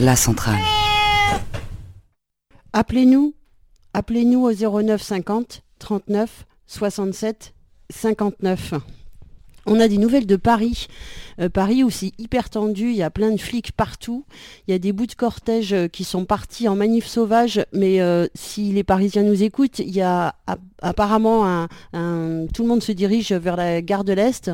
la centrale. Appelez-nous, appelez-nous au 09 50 39 67 59. On a des nouvelles de Paris. Euh, Paris où c'est hyper tendu, il y a plein de flics partout. Il y a des bouts de cortège euh, qui sont partis en manif sauvage, mais euh, si les Parisiens nous écoutent, il y a apparemment un, tout le monde se dirige vers la gare de l'Est.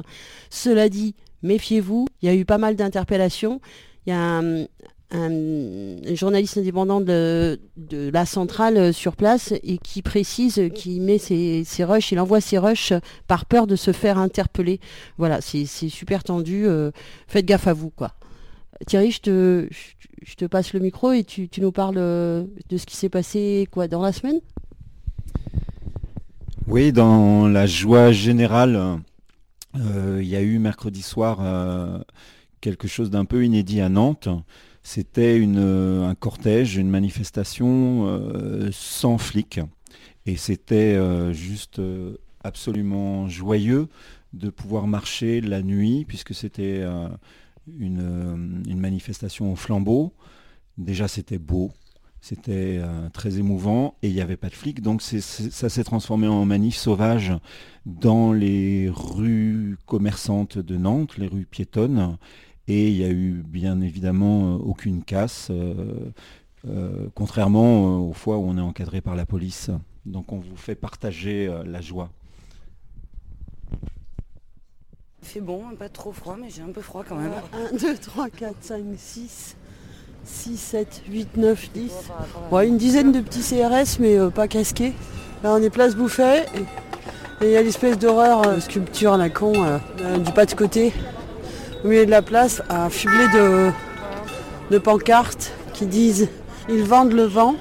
Cela dit, méfiez-vous, il y a eu pas mal d'interpellations. Il y a un, un, journaliste indépendant de, la centrale euh, sur place et qui précise qu'il met ses, rushs, il envoie ses rushs par peur de se faire interpeller. Voilà, c'est super tendu. Euh, faites gaffe à vous, quoi. Thierry, je te, passe le micro et tu, nous parles euh, de ce qui s'est passé quoi dans la semaine? Oui, dans la joie générale, il y a eu mercredi soir quelque chose d'un peu inédit à Nantes. C'était euh, un cortège, une manifestation euh, sans flics. Et c'était euh, juste absolument joyeux de pouvoir marcher la nuit, puisque c'était une, manifestation au flambeau. Déjà, c'était beau, c'était très émouvant et il n'y avait pas de flics. Donc ça s'est transformé en manif sauvage dans les rues commerçantes de Nantes, les rues piétonnes. Et il n'y a eu bien évidemment euh, aucune casse, euh, euh, contrairement aux fois où on est encadré par la police. Donc on vous fait partager la joie. Il fait bon, pas trop froid, mais j'ai un peu froid quand même. 1, 2, 3, 4, 5, 6, 6, 7, 8, 9, 10. une dizaine de petits CRS, mais pas casqués. Là, on est place Bouffet. Et il y a l'espèce d'horreur sculpture à la con du pas de côté au milieu de la place, affublé de, de pancartes qui disent ils vendent le vent,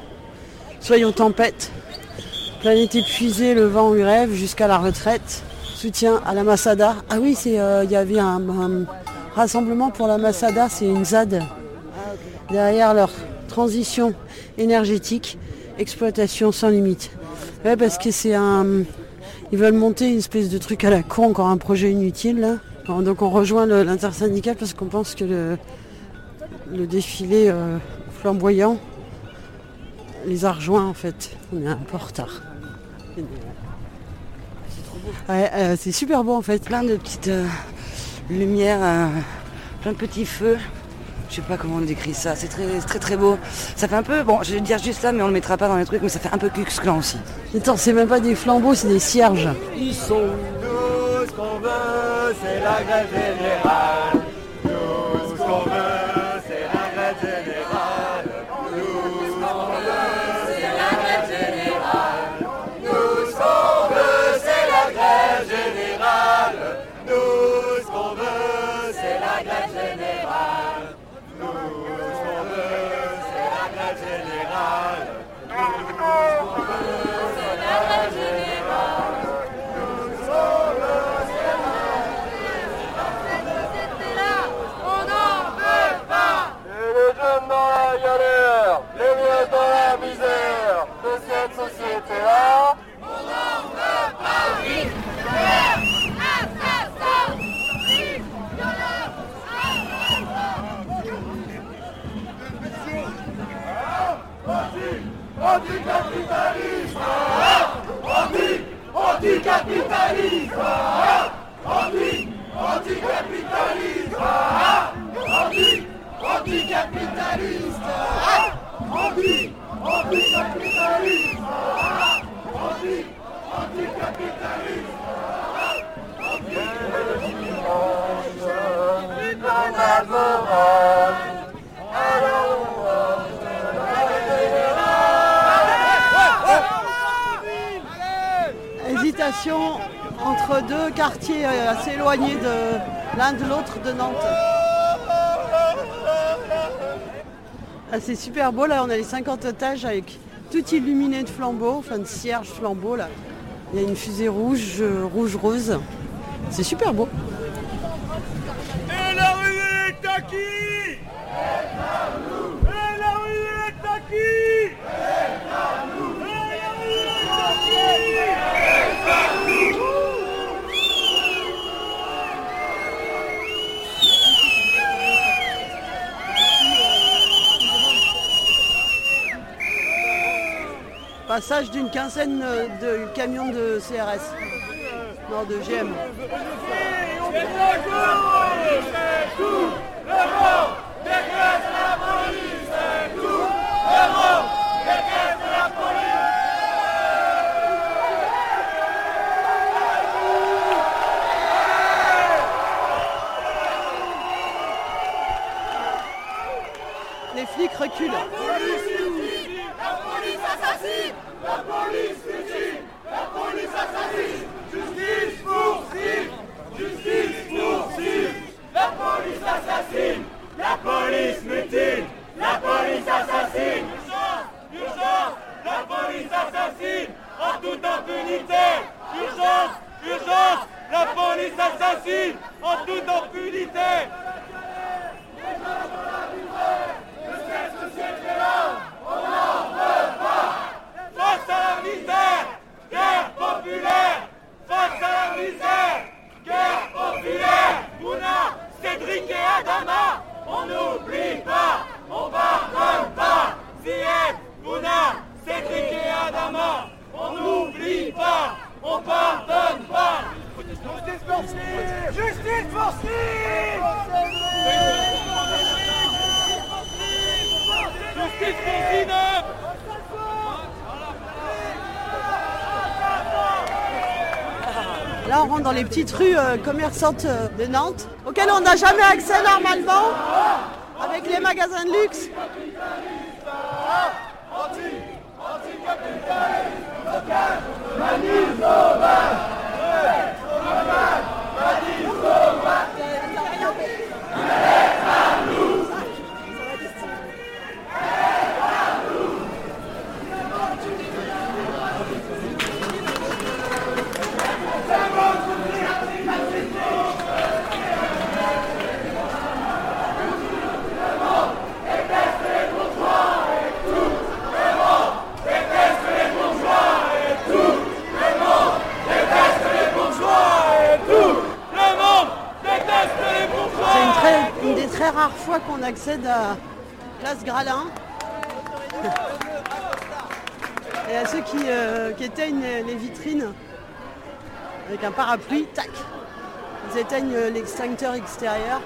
soyons tempête, planète épuisée, le vent rêve jusqu'à la retraite, soutien à la Massada. Ah oui, euh, il y avait un, rassemblement pour la Massada, c'est une ZAD derrière leur transition énergétique, exploitation sans limite. Ouais, parce que c'est un. Ils veulent monter une espèce de truc à la con, encore un projet inutile. Donc on rejoint l'intersyndical parce qu'on pense que le, défilé euh, flamboyant les a rejoints en fait. On est un peu en retard. Euh, c'est super beau en fait. Plein de petites euh, lumières, plein de petits feux. Je sais pas comment on décrit ça, c'est très très très beau. Ça fait un peu, bon je vais dire juste ça mais on le mettra pas dans les trucs, mais ça fait un peu Cux Clan aussi. Attends, c'est même pas des flambeaux, c'est des cierges. Ils sont qu'on veut, c'est la grève générale. Anti-capitalisme Anti Anti-capitalisme Anti Anti-capitalisme Anti Anticapitaliste. Anti Anticapitaliste. Anti Anticapitaliste Hésitation entre deux quartiers assez éloignés de l'un de l'autre de Nantes. Ah, c'est super beau là, on a les 50 étages avec tout illuminé de flambeaux, enfin de cierges flambeaux là. Il y a une fusée rouge, euh, rouge-rose. C'est super beau. Et la rue est à qui Et la rue est à qui d'une quinzaine euh, de camions de CRS. Non, de GM flics reculent. La police assassine La police mutine La police assassine Justice pour Steve Justice pour Steve La police assassine La police mutine La police assassine Urgence Urgence La police assassine En toute impunité Urgence Urgence La police assassine En toute impunité Face à la misère, guerre populaire. Face à la misère, guerre populaire. Mouna, Cédric et Adama, on n'oublie pas, on pardonne pas. Zied, Mouna, Cédric et Adama, on n'oublie pas, on pardonne pas. Justice pour Steve Justice pour Steve Justice pour Zineb Là, on rentre dans les petites rues euh, commerçantes euh, de Nantes, auxquelles on n'a jamais accès normalement, avec les magasins de luxe. Le monde déteste les bourgeois C'est une, très- une des très rares fois à Place Gralin. Et à ceux qui, euh, éteignent les, vitrines avec un parapluie, tac, ils éteignent l'extincteur extérieur.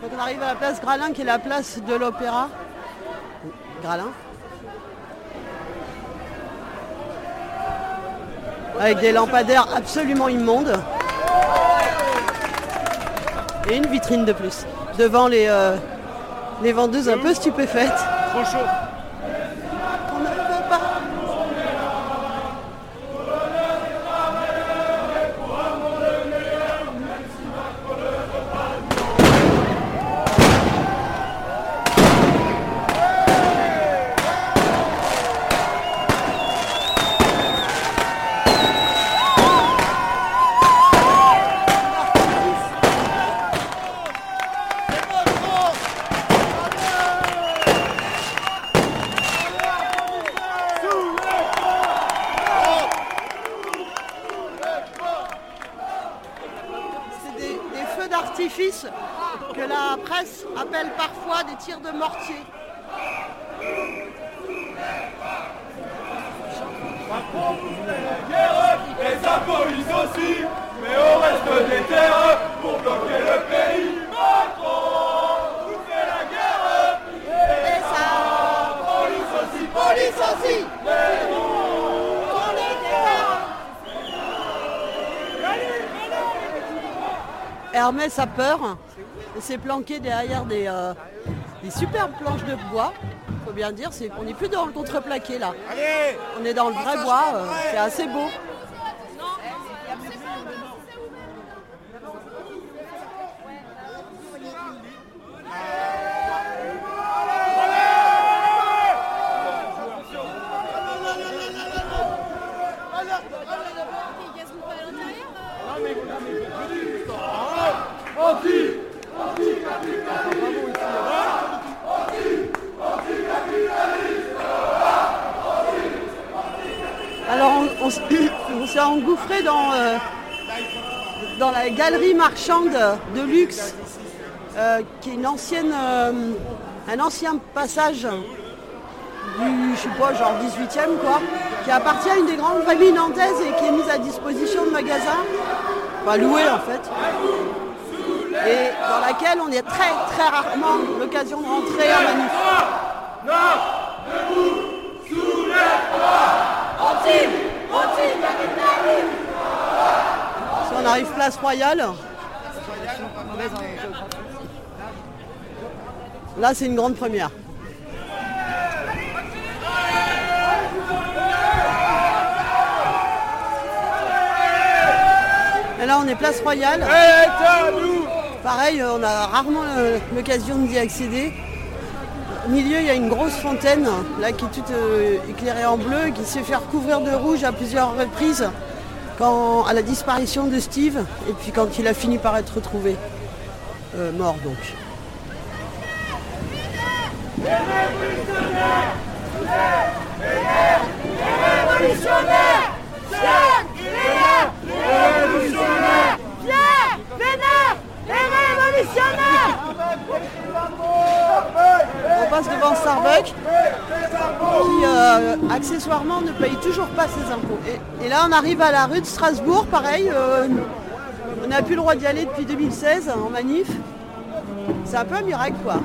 Donc on arrive à la place Gralin qui est la place de l'opéra. Gralin. Avec des lampadaires absolument immondes. Et une vitrine de plus. Devant les, euh, vendeuses un peu stupéfaites. Trop Hermès a peur et s'est planqué derrière des, euh, des superbes planches de bois. Faut bien dire, c'est on n'est plus dans le contreplaqué là. On est dans le vrai bois, euh, c'est assez beau. Alors on, on s- on s'est engouffré dans, euh, dans la galerie marchande de luxe, euh, qui est une ancienne, euh, un ancien passage du, je sais pas, genre 18e quoi, qui appartient à une des grandes familles nantaises et qui est mise à disposition de magasins, enfin louée en fait, et dans laquelle on est très très rarement l'occasion de rentrer à manif. Si on arrive place Royale, là c'est une grande première. Et là on est place Royale. Pareil, on a rarement l'occasion d'y accéder. Au milieu, il y a une grosse fontaine, là, qui est toute euh, éclairée en bleu, qui s'est fait recouvrir de rouge à plusieurs reprises, quand, à la disparition de Steve, et puis quand il a fini par être retrouvé, euh, mort donc. On devant Starbucks, qui euh, accessoirement ne paye toujours pas ses impôts. Et, là, on arrive à la rue de Strasbourg, pareil. euh, on n'a plus le droit d'y aller depuis 2016 en manif. C'est un peu un miracle, quoi.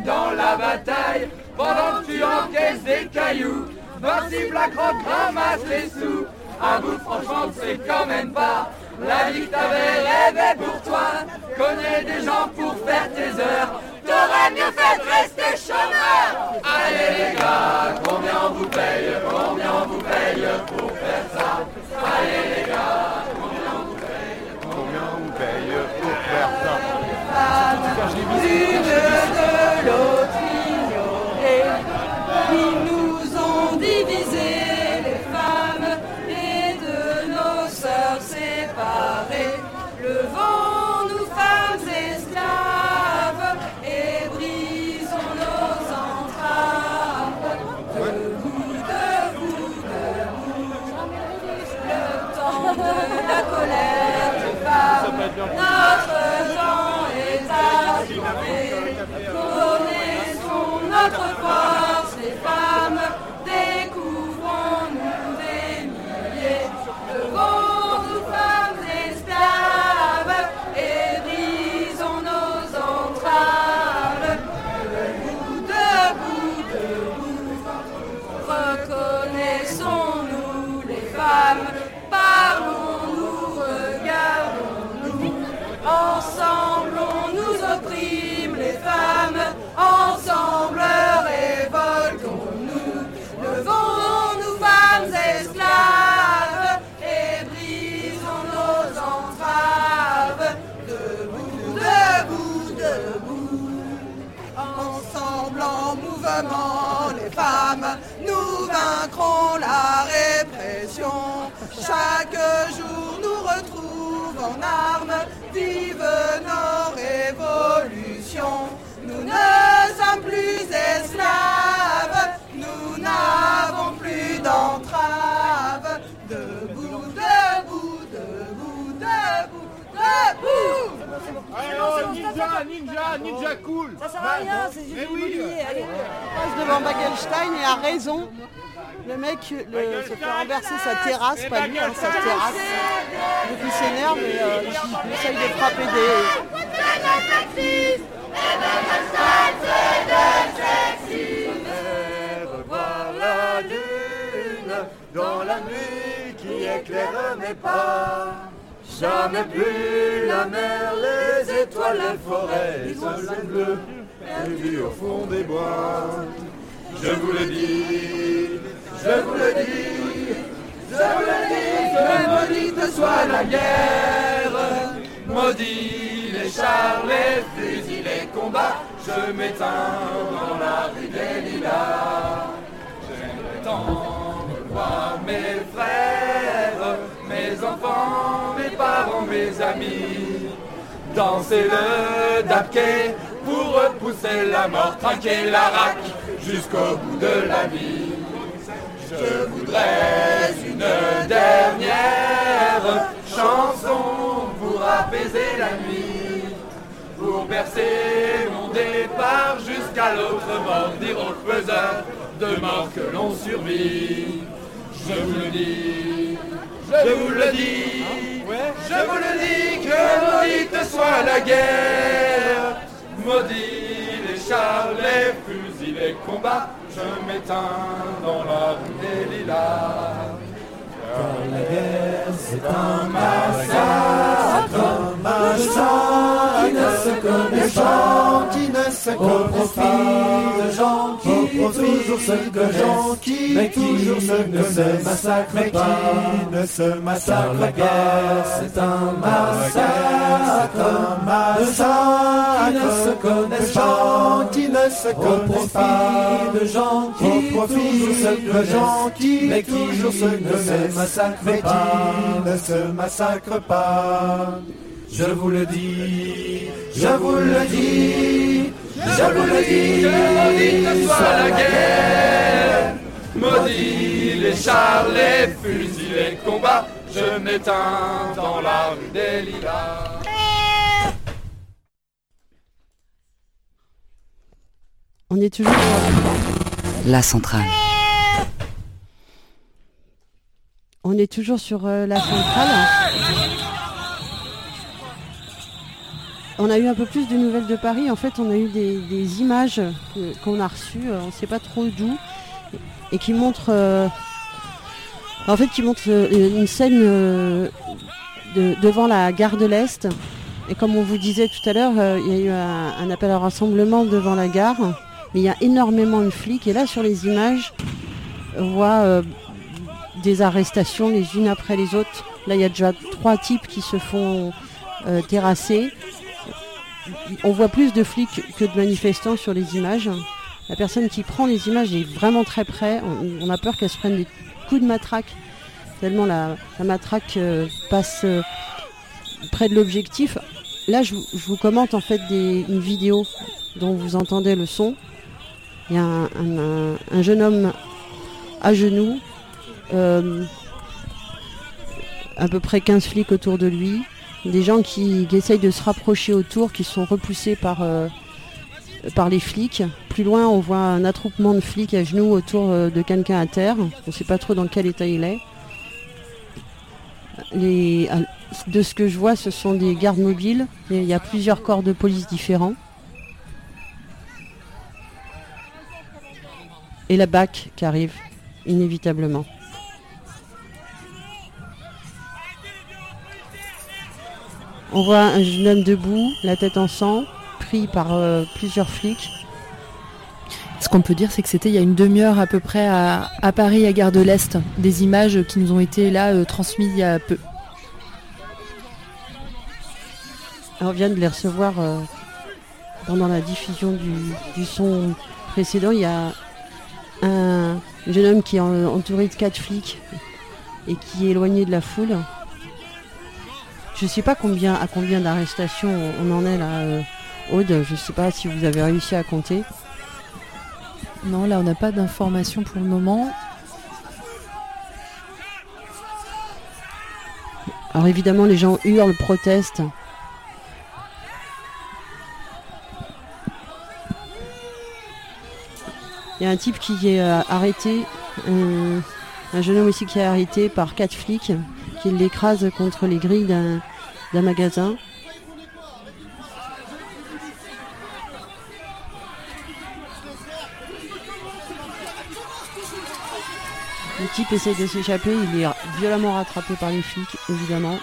Dans la bataille, pendant que tu encaisses des cailloux, Vinci Blackrock ramasse les sous. À bout, franchement, c'est quand même pas la vie que t'avais rêvé pour toi. Connais des gens pour faire tes heures, t'aurais mieux fait de rester chômeur. Allez les gars, combien on vous paye, combien on vous paye pour faire ça? Allez les gars, combien on vous paye Combien on paye pour faire ça? L'autre ils nous ont divisés, les femmes, et de nos sœurs séparées. Levons-nous, femmes esclaves, et brisons nos entraves. Debout, debout, debout, le temps de la colère des femmes, notre temps est arrivé. por favor. Chaque jour nous retrouve en armes, vive nos révolutions. Nous ne sommes plus esclaves, nous n'avons plus d'entrave. Debout, debout, debout, debout, debout. ninja, ninja, ninja cool Ça sert à rien, c'est du immobilier. Allez. passe devant Bagelstein et a raison. Le mec le, se fait renverser sa terrasse, pas lui, hein, sa terrasse. Donc il s'énerve et euh, il essaye de frapper des. revoir la lune dans la nuit qui éclaire mes pas. Jamais plus la mer, les étoiles, les forêts, et soleil bleu, perdu au fond des bois. Je vous le dis, je vous le dis, je vous le dis, que maudite soit la guerre, maudit les chars, les fusils, les combats, je m'éteins dans la rue des lilas. J'aimerais tant revoir mes frères, mes enfants, mes parents, mes amis. Danser le dabke pour repousser la mort, traquer la raque jusqu'au bout de la vie. Je voudrais une dernière chanson pour apaiser la nuit, pour bercer mon départ jusqu'à l'autre mort, dire aux faiseurs de mort que l'on survit. Je vous le dis, je vous le dis, je vous le dis, que maudite soit la guerre, maudit les chars, les fusils, les combats, je m'éteins dans la rue des lilas. Car la guerre, c'est un massacre, un massacre ne se connaît pas, se connaît pas, de gens qui toujours se connaissent, mais qui toujours ne se massacrent pas, ne se massacrent pas. La guerre, c'est un massacre, un massacre qui ne se connaissent pas, qui ne se connaissent pas, de gens qui toujours se connaissent, mais qui toujours ne se massacrent pas, ne se massacrent pas. Je vous le dis, je vous le dis, je vous le dis, que maudite soit la guerre, maudit les chars, les fusils, les combats, je m'éteins dans la rue des lilas. On est toujours. La centrale. On est toujours sur euh, la centrale. On a eu un peu plus de nouvelles de Paris. En fait, on a eu des, images qu'on a reçues, euh, on ne sait pas trop d'où, et qui montrent, euh, en qui montrent euh, une scène de- devant la gare de l'Est. Et comme on vous disait tout à l'heure, il y a eu un, appel à rassemblement devant la gare, mais il y a énormément de flics. Et là, sur les images, on voit des arrestations les unes après les autres. Là, il y a déjà trois types qui se font terrasser. On voit plus de flics que de manifestants sur les images. La personne qui prend les images est vraiment très près. On, a peur qu'elle se prenne des coups de matraque, tellement la, matraque euh, passe euh, près de l'objectif. Là, je, vous- commente en fait une vidéo dont vous entendez le son. Il y a un jeune homme à genoux euh, à peu près 15 flics autour de lui, des gens qui, essayent de se rapprocher autour, qui sont repoussés par, euh, par les flics. Plus loin, on voit un attroupement de flics à genoux autour euh, de quelqu'un à terre. On ne sait pas trop dans quel état il est. De ce que je vois, ce sont des gardes mobiles. Il y a plusieurs corps de police différents. Et la BAC qui arrive, inévitablement. On voit un jeune homme debout, la tête en sang, pris par euh, plusieurs flics. Ce qu'on peut dire, c'est que c'était il y a une demi-heure à peu près à, à Paris, à Gare de l'Est, des images qui nous ont été là euh, transmises il y a peu. On vient de les recevoir euh, pendant la diffusion du, du son précédent. Il y a un jeune homme qui est en- entouré de quatre flics et qui est éloigné de la foule. Je ne sais pas combien à combien d'arrestations on en est là, euh, Aude. Je ne sais pas si vous avez réussi à compter. Non, là on n'a pas d'informations pour le moment. Alors évidemment les gens hurlent, protestent. Il y a un type qui est euh, arrêté, euh, un jeune homme aussi qui est arrêté par quatre flics qui l'écrasent contre les grilles d'un d'un magasin. Le type essaie de s'échapper, il est violemment rattrapé par les flics, évidemment.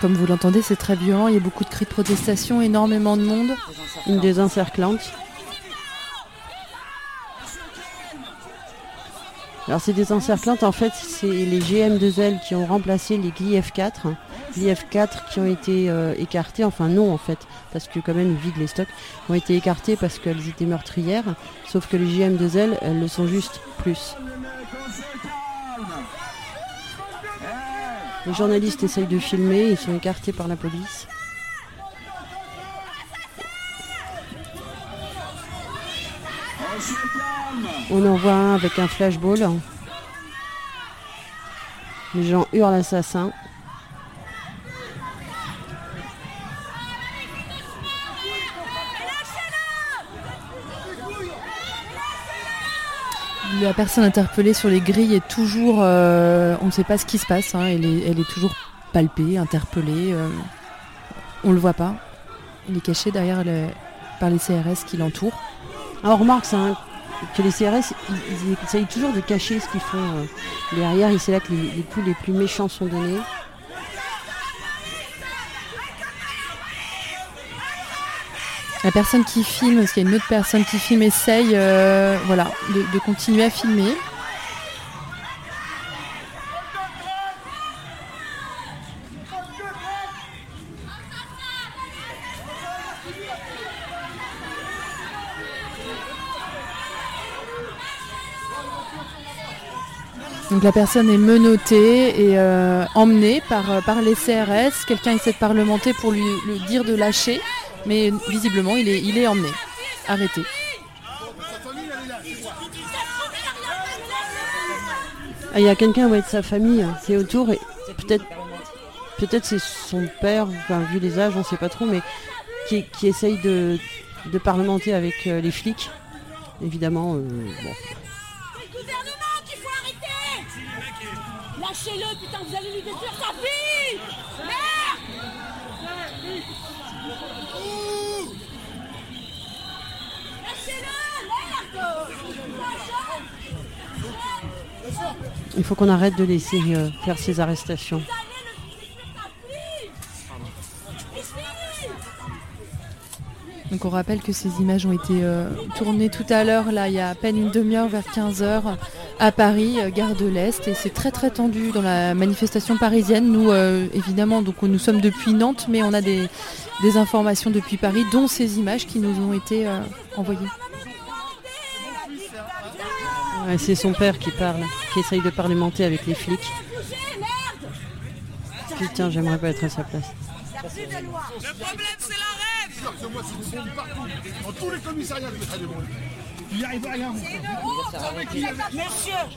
Comme vous l'entendez, c'est très violent. Il y a beaucoup de cris de protestation, énormément de monde. Une désencerclante. Alors ces désencerclantes, en fait, c'est les GM2L qui ont remplacé les GLIF4. GLIF4 qui ont été euh, écartés, enfin non en fait, parce que quand même vident les stocks, ont été écartés parce qu'elles étaient meurtrières, sauf que les GM2L, elles le sont juste plus. Les journalistes essayent de filmer, ils sont écartés par la police. On en voit un avec un flashball. Les gens hurlent l'assassin. La personne interpellée sur les grilles est toujours. euh, on ne sait pas ce qui se passe. hein, elle, est, toujours palpée, interpellée. euh, on le voit pas. Il est caché derrière par les CRS qui l'entourent. Alors on remarque ça, hein, que les CRS, ils, essayent toujours de cacher ce qu'ils font euh, derrière. Et c'est là que les, coups les plus méchants sont donnés. La personne qui filme, parce qu'il y a une autre personne qui filme, essaye euh, voilà, de continuer à filmer. Donc la personne est menottée et euh, emmenée par, euh, par les CRS. Quelqu'un essaie de parlementer pour lui, dire de lâcher, mais visiblement il est, il est emmené, arrêté. Ah, Il y a quelqu'un ouais, de sa famille hein, qui est autour et peut-être peut-être c'est son père, vu les âges, on sait pas trop, mais qui, qui essaye de, de parlementer avec euh, les flics. Évidemment, bon. C'est le gouvernement qu'il faut arrêter Lâchez-le, putain, vous allez lui détruire sa vie Merde Lâchez-le, merde il faut qu'on arrête de laisser euh, faire ces arrestations. Donc on rappelle que ces images ont été euh, tournées tout à l'heure, là il y a à peine une demi-heure vers 15h à Paris, euh, gare de l'Est, et c'est très très tendu dans la manifestation parisienne. Nous euh, évidemment donc nous sommes depuis Nantes, mais on a des, des informations depuis Paris, dont ces images qui nous ont été euh, envoyées. Ouais, c'est son père qui parle, qui essaye de parlementer avec les flics. Putain, j'aimerais pas être à sa place. Le problème, c'est la rêve tous les commissariats, je mettrai des. Il n'y arrive à rien. Monsieur, ne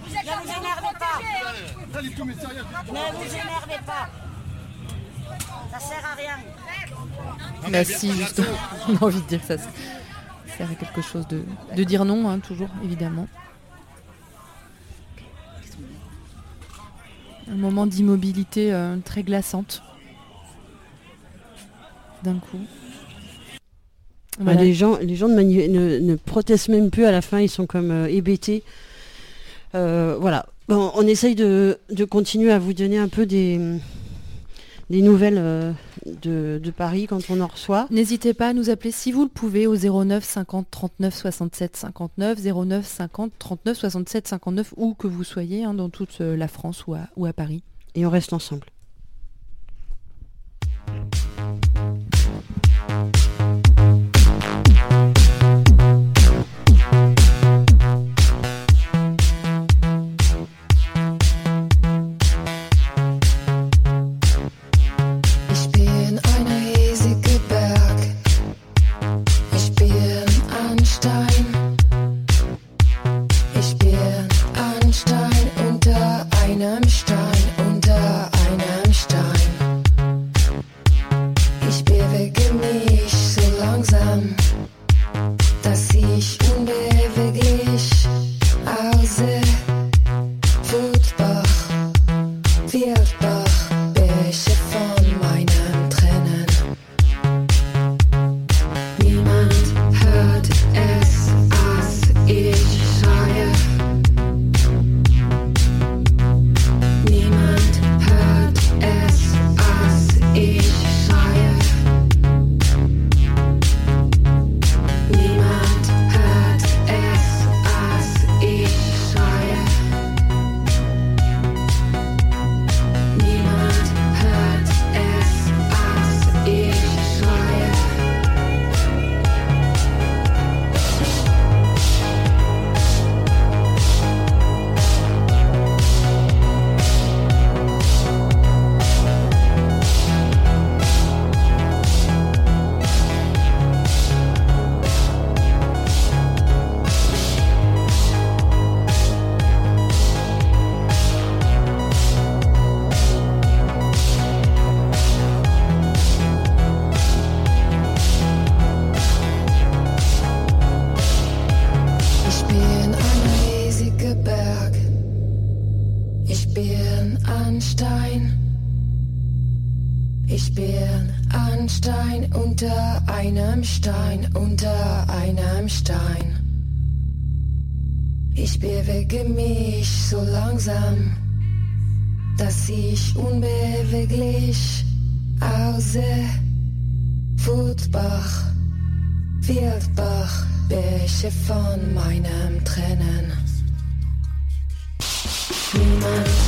vous énervez pas commissariats, Ne vous énervez pas Ça sert à rien Bah si, justement, on a envie de dire que ça ça sert à quelque chose de, de dire non, hein, toujours, évidemment. Un moment d'immobilité euh, très glaçante. D'un coup. Bah, les gens, les gens ne, manu- ne- ne protestent même plus à la fin, ils sont comme euh, hébétés. Euh, voilà. Bon, on essaye de, de continuer à vous donner un peu des, des nouvelles euh, de, de Paris quand on en reçoit. N'hésitez pas à nous appeler si vous le pouvez au 09 50 39 67 59, 09 50 39 67 59, où que vous soyez hein, dans toute la France ou à, ou à Paris. Et on reste ensemble. Human.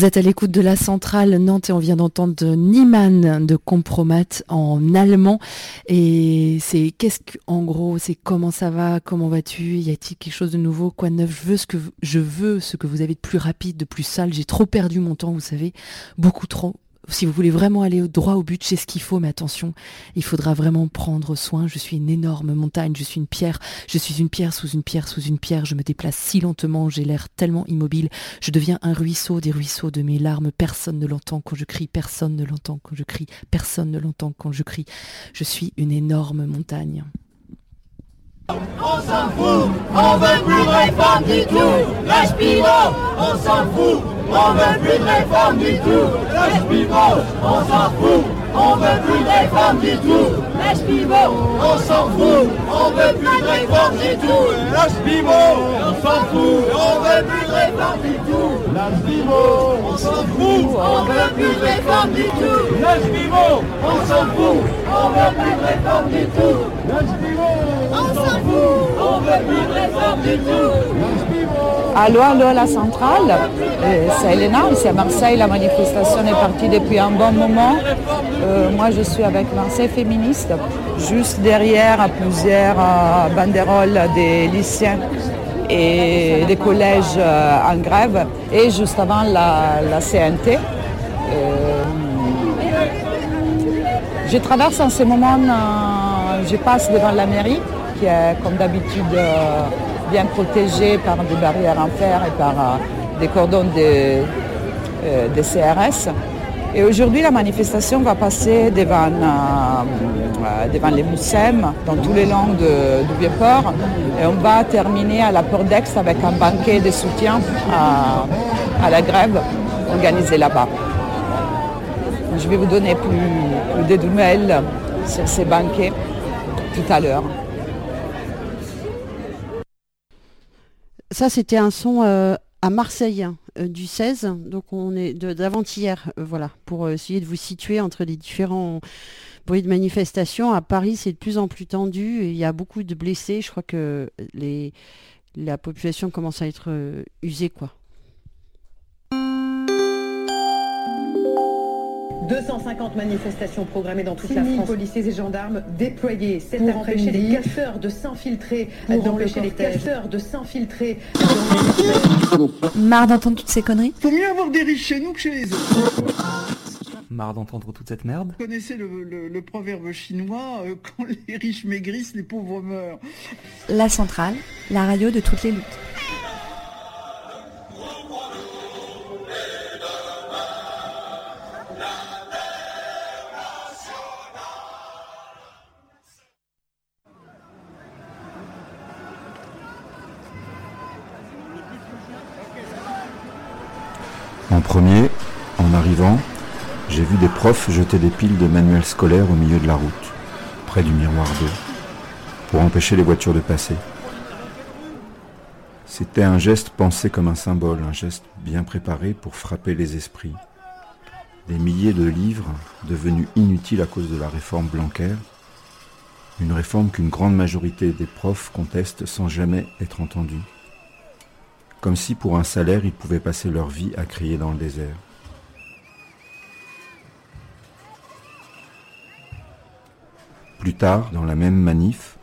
Vous êtes à l'écoute de la centrale Nantes et on vient d'entendre Niemann de Compromat en allemand. Et c'est qu'est-ce que, en gros, c'est comment ça va, comment vas-tu, y a-t-il quelque chose de nouveau, quoi de neuf, je veux ce que, je veux ce que vous avez de plus rapide, de plus sale, j'ai trop perdu mon temps, vous savez, beaucoup trop. Si vous voulez vraiment aller droit au but, c'est ce qu'il faut, mais attention, il faudra vraiment prendre soin. Je suis une énorme montagne, je suis une pierre, je suis une pierre sous une pierre sous une pierre, je me déplace si lentement, j'ai l'air tellement immobile, je deviens un ruisseau des ruisseaux de mes larmes, personne ne l'entend quand je crie, personne ne l'entend quand je crie, personne ne l'entend quand je crie. Je suis une énorme montagne. On s'en fout, on veut plus de réforme du tout. Lâche pivot, on s'en fout, on veut plus de réforme du tout. Lâche pivot, on s'en fout, on veut plus de réforme du tout. Lâche pivot, on s'en fout, on veut plus de réforme du tout. Lâche pivot, on s'en fout, on veut plus de réforme du tout. Lâche pivot, on s'en fout, on veut plus de réforme du tout. Lâche pivot, on s'en fout, on veut plus de réforme du tout. Lâche pivot, on s'en fout, on veut plus de réforme du tout. Allô, allô, la centrale. Euh, c'est Elena, ici à Marseille. La manifestation est partie depuis un bon moment. Euh, moi, je suis avec Marseille féministe. Juste derrière, plusieurs euh, banderoles des lycéens et des collèges euh, en grève. Et juste avant la, CNT. Euh, je traverse en ce moment, je passe devant la mairie, qui est comme d'habitude bien protégée par des barrières en fer et par des cordons de CRS. Et aujourd'hui, la manifestation va passer devant, euh, euh, les Moussem, dans tous les de- du Vieux-Port. Et on va terminer à la Porte d'Aix avec un banquet de soutien à, la grève organisé là-bas. Je vais vous donner plus, plus de nouvelles sur ces banquets tout à l'heure. Ça, c'était un son euh, à Marseille euh, du 16, donc on est d'avant-hier, euh, voilà, pour euh, essayer de vous situer entre les différents bruits de manifestation. À Paris, c'est de plus en plus tendu, il y a beaucoup de blessés. Je crois que la population commence à être usée, quoi. 250 manifestations programmées dans toute 6 la 000 France. policiers et gendarmes déployés cet pour empêcher les casseurs de s'infiltrer Pour dans le les casseurs de s'infiltrer Marre d'entendre toutes ces conneries Faut mieux avoir des riches chez nous que chez les autres. Marre d'entendre toute cette merde Vous connaissez le, le- le proverbe chinois, euh, quand les riches maigrissent, les pauvres meurent. La centrale, la radio de toutes les luttes. Des profs jeter des piles de manuels scolaires au milieu de la route, près du miroir d'eau, pour empêcher les voitures de passer. C'était un geste pensé comme un symbole, un geste bien préparé pour frapper les esprits. Des milliers de livres devenus inutiles à cause de la réforme Blanquer, une réforme qu'une grande majorité des profs contestent sans jamais être entendus. Comme si pour un salaire ils pouvaient passer leur vie à crier dans le désert. Plus tard, dans la même manif,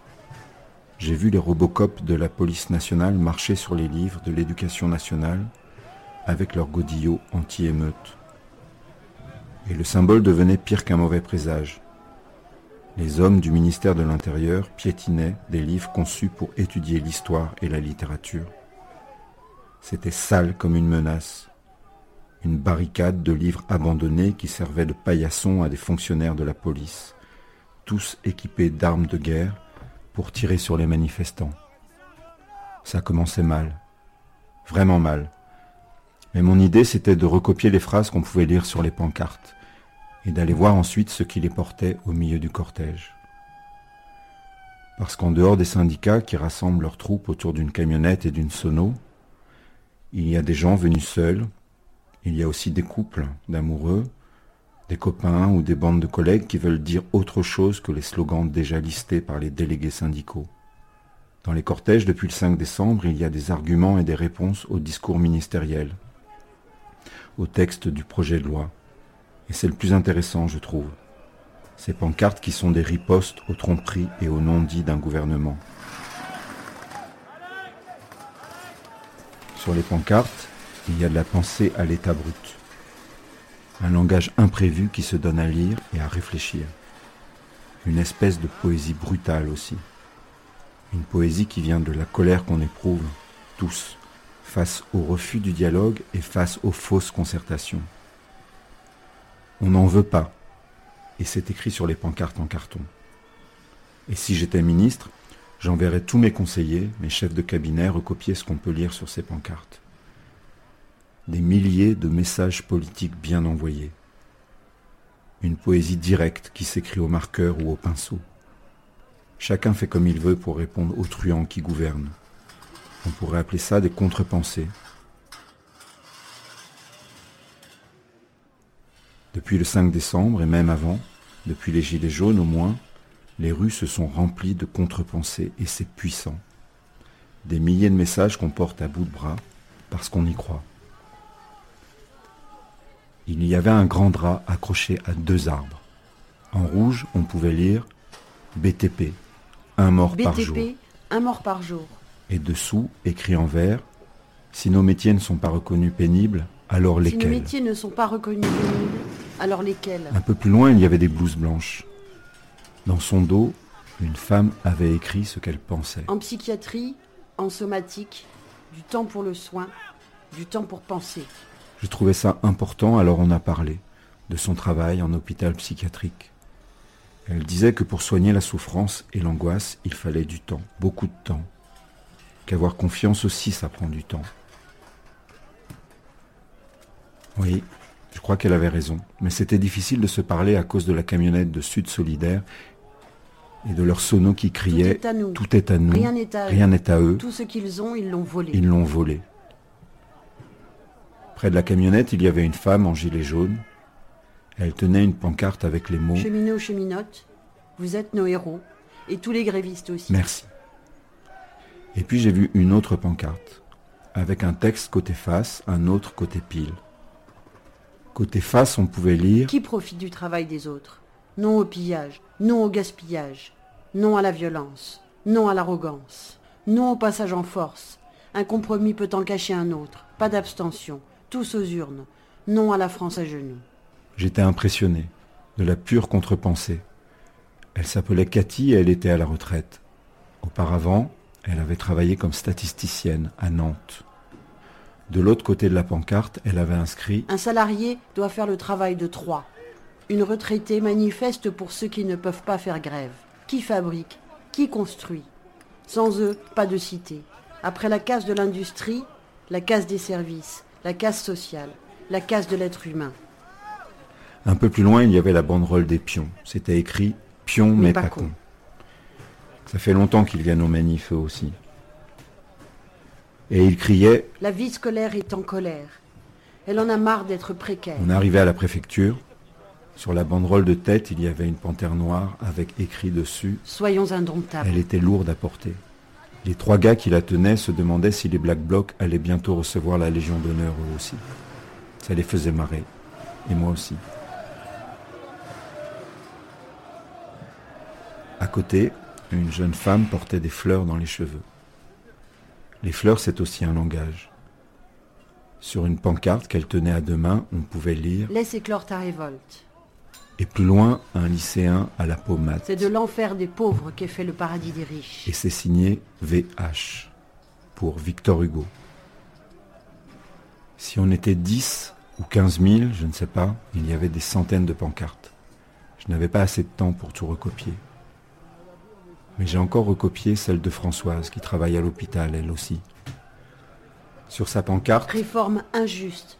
j'ai vu les Robocop de la police nationale marcher sur les livres de l'éducation nationale avec leurs godillots anti-émeute. Et le symbole devenait pire qu'un mauvais présage. Les hommes du ministère de l'Intérieur piétinaient des livres conçus pour étudier l'histoire et la littérature. C'était sale comme une menace, une barricade de livres abandonnés qui servaient de paillasson à des fonctionnaires de la police, tous équipés d'armes de guerre pour tirer sur les manifestants. Ça commençait mal, vraiment mal. Mais mon idée c'était de recopier les phrases qu'on pouvait lire sur les pancartes et d'aller voir ensuite ce qui les portait au milieu du cortège. Parce qu'en dehors des syndicats qui rassemblent leurs troupes autour d'une camionnette et d'une sono, il y a des gens venus seuls, il y a aussi des couples d'amoureux, des copains ou des bandes de collègues qui veulent dire autre chose que les slogans déjà listés par les délégués syndicaux. Dans les cortèges depuis le 5 décembre, il y a des arguments et des réponses au discours ministériel, au texte du projet de loi. Et c'est le plus intéressant, je trouve. Ces pancartes qui sont des ripostes aux tromperies et aux non-dits d'un gouvernement. Sur les pancartes, il y a de la pensée à l'état brut un langage imprévu qui se donne à lire et à réfléchir. Une espèce de poésie brutale aussi. Une poésie qui vient de la colère qu'on éprouve, tous, face au refus du dialogue et face aux fausses concertations. On n'en veut pas, et c'est écrit sur les pancartes en carton. Et si j'étais ministre, j'enverrais tous mes conseillers, mes chefs de cabinet recopier ce qu'on peut lire sur ces pancartes des milliers de messages politiques bien envoyés. Une poésie directe qui s'écrit au marqueur ou au pinceau. Chacun fait comme il veut pour répondre aux truands qui gouvernent. On pourrait appeler ça des contre-pensées. Depuis le 5 décembre et même avant, depuis les Gilets jaunes au moins, les rues se sont remplies de contre-pensées et c'est puissant. Des milliers de messages qu'on porte à bout de bras parce qu'on y croit il y avait un grand drap accroché à deux arbres. En rouge, on pouvait lire BTP, un mort par jour. BTP, un mort par jour. Et dessous, écrit en vert, si nos métiers ne sont pas reconnus pénibles, alors lesquels Si nos métiers ne sont pas reconnus pénibles, alors lesquels? Un peu plus loin, il y avait des blouses blanches. Dans son dos, une femme avait écrit ce qu'elle pensait. En psychiatrie, en somatique, du temps pour le soin, du temps pour penser. Je trouvais ça important, alors on a parlé de son travail en hôpital psychiatrique. Elle disait que pour soigner la souffrance et l'angoisse, il fallait du temps, beaucoup de temps. Qu'avoir confiance aussi, ça prend du temps. Oui, je crois qu'elle avait raison, mais c'était difficile de se parler à cause de la camionnette de Sud Solidaire et de leur sono qui criait Tout est à nous. Tout est à nous. Rien n'est à eux. Rien n'est à eux. Tout ce qu'ils ont, ils l'ont volé. Ils l'ont volé. Près de la camionnette, il y avait une femme en gilet jaune. Elle tenait une pancarte avec les mots Cheminots, cheminotes, vous êtes nos héros. Et tous les grévistes aussi. Merci. Et puis j'ai vu une autre pancarte, avec un texte côté face, un autre côté pile. Côté face, on pouvait lire Qui profite du travail des autres? Non au pillage, non au gaspillage, non à la violence, non à l'arrogance, non au passage en force. Un compromis peut en cacher un autre, pas d'abstention, tous aux urnes, non à la France à genoux. J'étais impressionné, de la pure contre-pensée. Elle s'appelait Cathy et elle était à la retraite. Auparavant, elle avait travaillé comme statisticienne à Nantes. De l'autre côté de la pancarte, elle avait inscrit Un salarié doit faire le travail de trois. Une retraitée manifeste pour ceux qui ne peuvent pas faire grève. Qui fabrique Qui construit Sans eux, pas de cité. Après la casse de l'industrie, la casse des services, la casse sociale. la casse de l'être humain. Un peu plus loin, il y avait la banderole des pions. C'était écrit Pion mais, pas, con. Ça fait longtemps qu'ils viennent aux manifs eux aussi. Et il criait La vie scolaire est en colère. Elle en a marre d'être précaire. On arrivait à la préfecture. Sur la banderole de tête, il y avait une panthère noire avec écrit dessus Soyons indomptables. Elle était lourde à porter. Les trois gars qui la tenaient se demandaient si les Black Blocs allaient bientôt recevoir la Légion d'honneur eux aussi. Ça les faisait marrer. Et moi aussi. À côté, une jeune femme portait des fleurs dans les cheveux. Les fleurs, c'est aussi un langage. Sur une pancarte qu'elle tenait à deux mains, on pouvait lire Laisse éclore ta révolte. Et plus loin, un lycéen à la peau mate. C'est de l'enfer des pauvres qu'est fait le paradis des riches. Et c'est signé VH pour Victor Hugo. Si on était 10 ou 15 000, je ne sais pas, il y avait des centaines de pancartes. Je n'avais pas assez de temps pour tout recopier. Mais j'ai encore recopié celle de Françoise qui travaille à l'hôpital, elle aussi. Sur sa pancarte, Réforme injuste.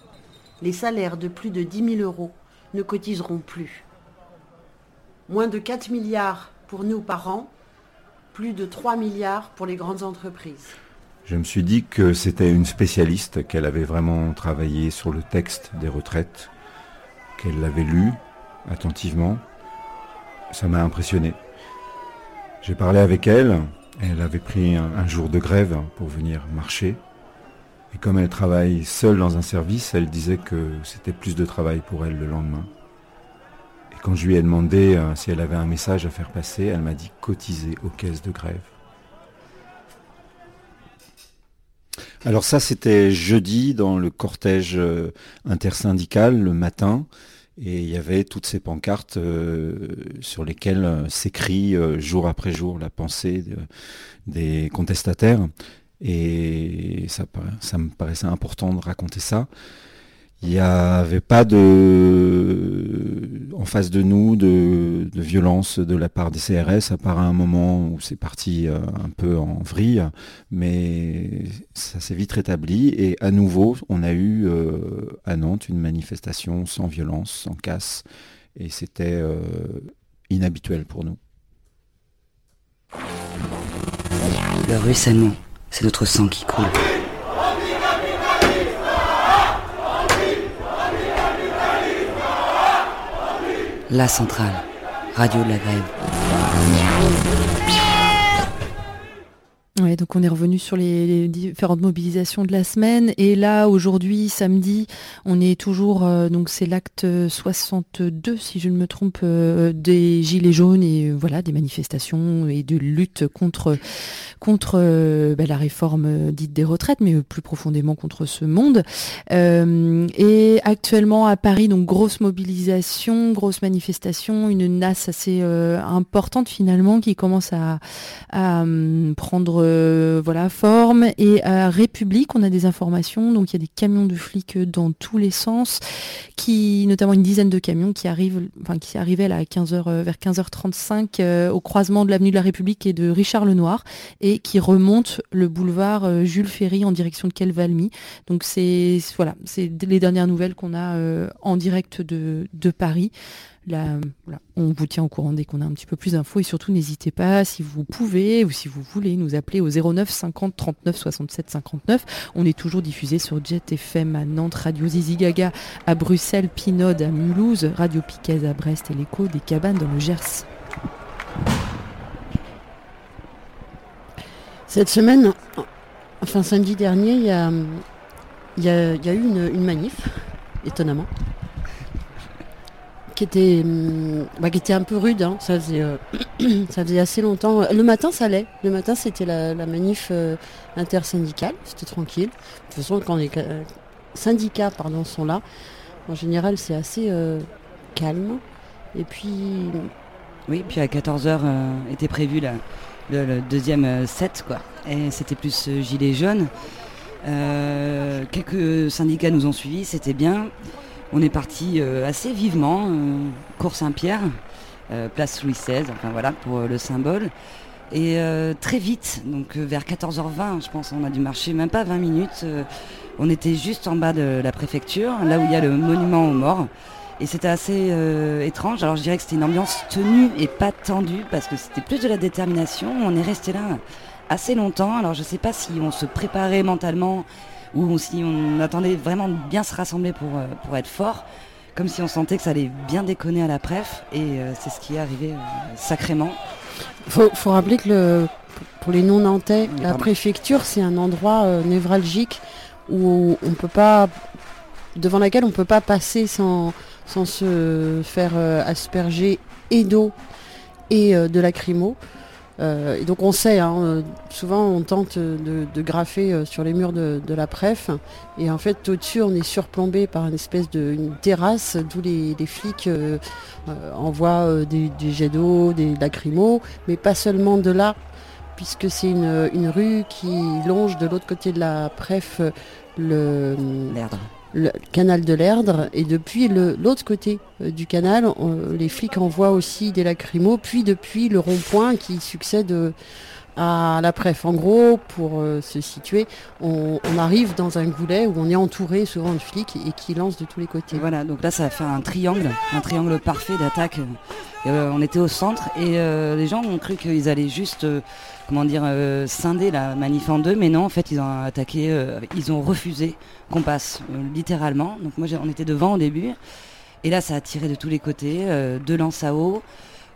Les salaires de plus de 10 000 euros ne cotiseront plus. Moins de 4 milliards pour nous par an, plus de 3 milliards pour les grandes entreprises. je me suis dit que c'était une spécialiste, qu'elle avait vraiment travaillé sur le texte des retraites, qu'elle l'avait lu attentivement. Ça m'a impressionné. J'ai parlé avec elle, elle avait pris un, un jour de grève pour venir marcher. Et comme elle travaille seule dans un service, elle disait que c'était plus de travail pour elle le lendemain. Et quand je lui ai demandé euh, si elle avait un message à faire passer, elle m'a dit cotiser aux caisses de grève. Alors ça, c'était jeudi dans le cortège euh, intersyndical le matin. Et il y avait toutes ces pancartes euh, sur lesquelles s'écrit jour après jour la pensée de- des contestataires. Et ça me paraissait important de raconter ça. Il n'y avait pas de, en face de nous de, de violence de la part des CRS, à part à un moment où c'est parti euh, un peu en vrille, mais ça s'est vite rétabli. Et à nouveau, on a eu euh, à Nantes une manifestation sans violence, sans casse, et c'était euh, inhabituel pour nous. Le ruissellement, c'est notre sang qui coule. La centrale, radio de la grève. Donc on est revenu sur les, différentes mobilisations de la semaine. Et là aujourd'hui samedi on est toujours euh, donc c'est l'acte 62 si je ne me trompe euh, des gilets jaunes et euh, voilà des manifestations et de lutte contre contre bah, la réforme dite des retraites mais plus profondément contre ce monde. Et actuellement à Paris donc grosse mobilisation grosse manifestation une nasse assez importante finalement qui commence à, à hum, prendre euh, voilà forme. Et à République on a des informations. Donc il y a des camions de flics dans tous les sens qui notamment une dizaine de camions qui arrivent enfin qui arrivaient là à 15h euh, vers 15h35 euh, au croisement de l'avenue de la République et de Richard Lenoir et qui remontent le boulevard Jules Ferry en direction de Kelvalmy. Donc c'est voilà c'est les dernières nouvelles qu'on a en direct de Paris On vous tient au courant dès qu'on a un petit peu plus d'infos et surtout n'hésitez pas si vous pouvez ou si vous voulez nous appeler au 09 50 39 67 59. On est toujours diffusé sur Jet FM à Nantes, Radio Zizi Gaga à Bruxelles, Pinode à Mulhouse, Radio Piquet à Brest et l'écho des cabanes dans le Gers. Cette semaine, enfin samedi dernier, il y a, eu une manif, étonnamment, qui était, hum, bah, qui était un peu rude. hein. Ça, faisait, euh, ça faisait assez longtemps. Le matin, ça allait. Le matin, c'était la, manif euh, intersyndicale. C'était tranquille. De toute façon, quand les euh, syndicats pardon, sont là, en général, c'est assez calme. Et puis, Oui, puis à 14h était prévu la- le, le deuxième set, quoi. Et c'était plus gilet jaune. Quelques syndicats nous ont suivis, c'était bien. On est parti euh, assez vivement, euh, Cours Saint-Pierre, euh, place Louis XVI, enfin voilà, pour le symbole. Et très vite, donc vers 14h20, je pense, on a dû marcher même pas 20 minutes. On était juste en bas de la préfecture, là où il y a le monument aux morts. Et c'était assez étrange. Alors je dirais que c'était une ambiance tenue et pas tendue parce que c'était plus de la détermination. On est resté là assez longtemps. Alors je sais pas si on se préparait mentalement ou si on attendait vraiment bien se rassembler pour, euh, pour être fort. Comme si on sentait que ça allait bien déconner à la préf. Et euh, c'est ce qui est arrivé euh, sacrément. Faut, faut rappeler que le, pour les non-nantais, la préfecture, c'est un endroit euh, névralgique où on peut pas, devant laquelle on peut pas passer sans, sans se faire asperger et d'eau et de lacrymo. Euh, et donc on sait, hein, euh, souvent on tente de, graffer euh, sur les murs de, la préf, et en fait au-dessus on est surplombé par une espèce de terrasse. D'où les, flics envoient des, jets d'eau, des lacrymos, mais pas seulement de là, puisque c'est une, rue qui longe de l'autre côté de la préf le, le canal de l'Erdre et depuis l'autre côté euh, du canal, les flics envoient aussi des lacrymos, puis depuis le rond-point qui succède euh, à la préf. En gros, pour euh, se situer, on, arrive dans un goulet où on est entouré souvent de flics et qui lancent de tous les côtés. Voilà, donc là ça a fait un triangle, un triangle parfait d'attaque. Euh, on était au centre et euh, les gens ont cru qu'ils allaient juste, comment dire, scinder la manif en deux, mais non, en fait ils ont attaqué, ils ont refusé qu'on passe, littéralement. Donc moi on était devant au début, et là ça a tiré de tous les côtés, deux lances à eau,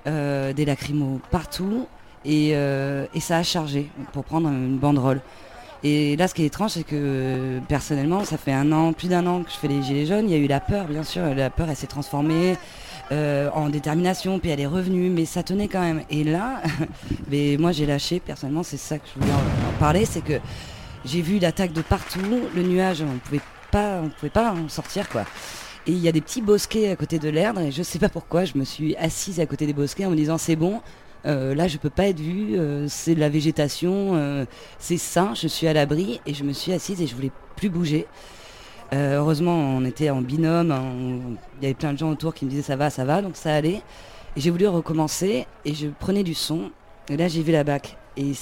des lacrymos partout, et, euh, et ça a chargé pour prendre une banderole. Et là, ce qui est étrange, c'est que personnellement, ça fait un an, plus d'un an que je fais les Gilets jaunes. Il y a eu la peur, bien sûr. La peur, elle s'est transformée euh, en détermination, puis elle est revenue, mais ça tenait quand même. Et là, mais moi, j'ai lâché. Personnellement, c'est ça que je voulais en, parler, c'est que j'ai vu l'attaque de partout. Le nuage, on pouvait pas, on pouvait pas en sortir, quoi. Et il y a des petits bosquets à côté de l'Erdre, et je sais pas pourquoi, je me suis assise à côté des bosquets en me disant c'est bon, euh, là je peux pas être vue, euh, c'est de la végétation, euh, c'est sain, je suis à l'abri, et je me suis assise et je voulais plus bouger. Heureusement, on était en binôme, on- il y avait plein de gens autour qui me disaient ça va, ça va, donc ça allait. J'ai voulu recommencer, et je prenais du son, et là j'ai vu la bac. Et,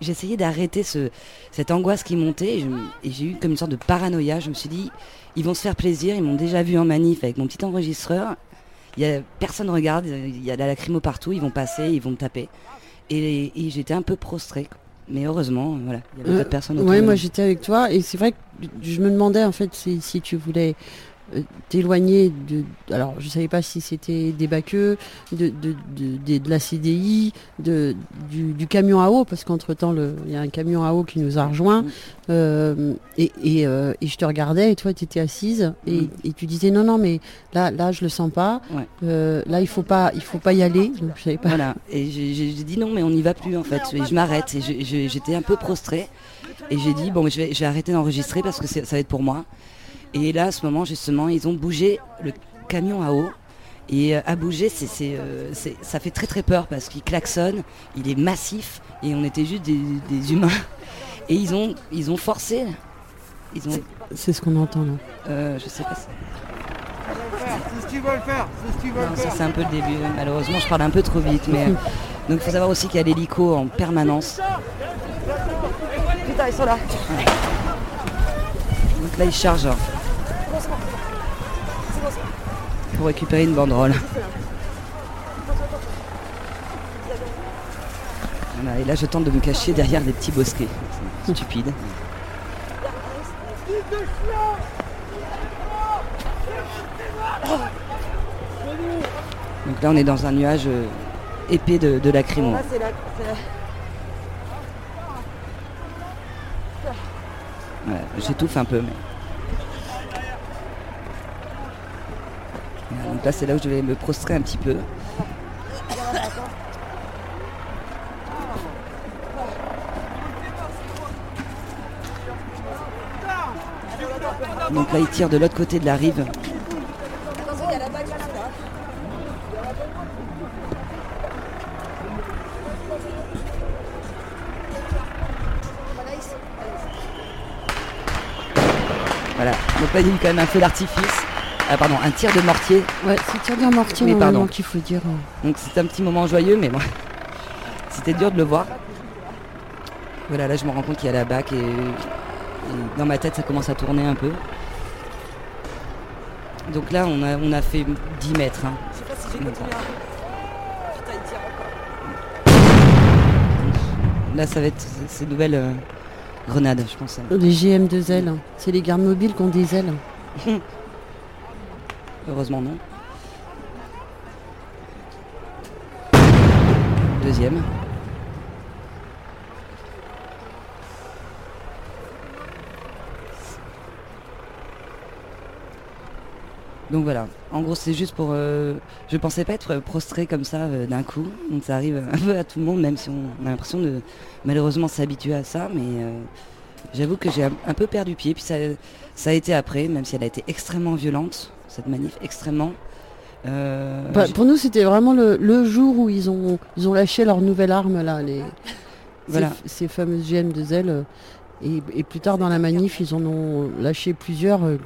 j'essayais d'arrêter ce, cette angoisse qui montait, et j'ai eu comme une sorte de paranoïa. Je me suis dit, ils vont se faire plaisir, ils m'ont déjà vu en manif avec mon petit enregistreur. Il y a, personne regarde, il y a de la lacrymo partout, ils vont passer, ils vont me taper. Et, et j'étais un peu prostrée. Mais heureusement, voilà, il y avait Euh, pas de personne autour. ouais, moi moi. j'étais avec toi et c'est vrai que je me demandais en fait si, si tu voulais euh, t'éloigner de. Alors je savais pas si c'était des baqueux, de, de, de, de- la CDI, de, du, du camion à eau, parce qu'entre temps il y a un camion à eau qui nous a rejoint euh, et, et, euh, et je te regardais et toi tu étais assise et, Mm. et tu disais non non mais là là je le sens pas, Ouais. Euh, là il faut pas il faut pas y aller. Donc, je savais pas. Voilà, et j'ai dit non, mais on n'y va plus en fait. Et je m'arrête. Et j'étais un peu prostrée. Et j'ai dit bon, mais je vais, je vais arrêter d'enregistrer parce que ça va être pour moi. Et là, à ce moment, justement, ils ont bougé le camion à eau. Et euh, à bouger, c'est, c'est, euh, c'est- ça fait très très peur parce qu'il klaxonne, il est massif et on était juste des, des humains. Et ils ont, ils ont forcé. Ils ont. C'est ce qu'on entend là. Euh, je sais pas. C'est ce qu'ils veulent faire, c'est ce qu'ils veulent Non, ça faire. c'est un peu le début. Malheureusement, je parle un peu trop vite. Mais euh, donc il faut savoir aussi qu'il y a l'hélico en permanence. Putain, ils sont là. Donc là, ils chargent hein, pour récupérer une banderole. Voilà, et là, je tente de me cacher derrière des petits bosquets. Stupide. Donc là, on est dans un nuage euh, épais de, de lacrymo. Voilà, J'étouffe un peu. Mais... là, c'est là où je vais me prostrer un petit peu. Donc là, il tire de l'autre côté de la rive. Voilà. Donc là, il quand même un feu d'artifice. Ah, pardon, un tir de mortier. Ouais, c'est tir de mortier Oui, normalement pardon. qu'il faut dire. Donc c'est un petit moment joyeux, mais bon, c'était dur de le voir. Voilà, là je me rends compte qu'il y a la bac et Et dans ma tête, ça commence à tourner un peu. Donc là, on a, on a fait 10 mètres. hein. Je sais pas si j'ai continué à. Putain, il tire encore. Là, ça va être ces nouvelles euh, grenades, je pense. Les GM2L, c'est les gardes mobiles qui ont des ailes. Heureusement, non. Deuxième. Donc voilà, en gros c'est juste pour... euh, je pensais pas être prostré comme ça euh, d'un coup, donc ça arrive un peu à tout le monde, même si on a l'impression de malheureusement s'habituer à ça, mais euh, j'avoue que j'ai un, un peu perdu pied, puis ça, ça a été après, même si elle a été extrêmement violente, cette manif, extrêmement. Euh, Bah, pour nous, c'était vraiment le, le jour où ils ont, ils ont lâché leur nouvelle arme, là, les, Voilà. ces, ces fameuses GM2L. euh, Et, et plus tard dans la manif, ils en ont lâché plusieurs euh,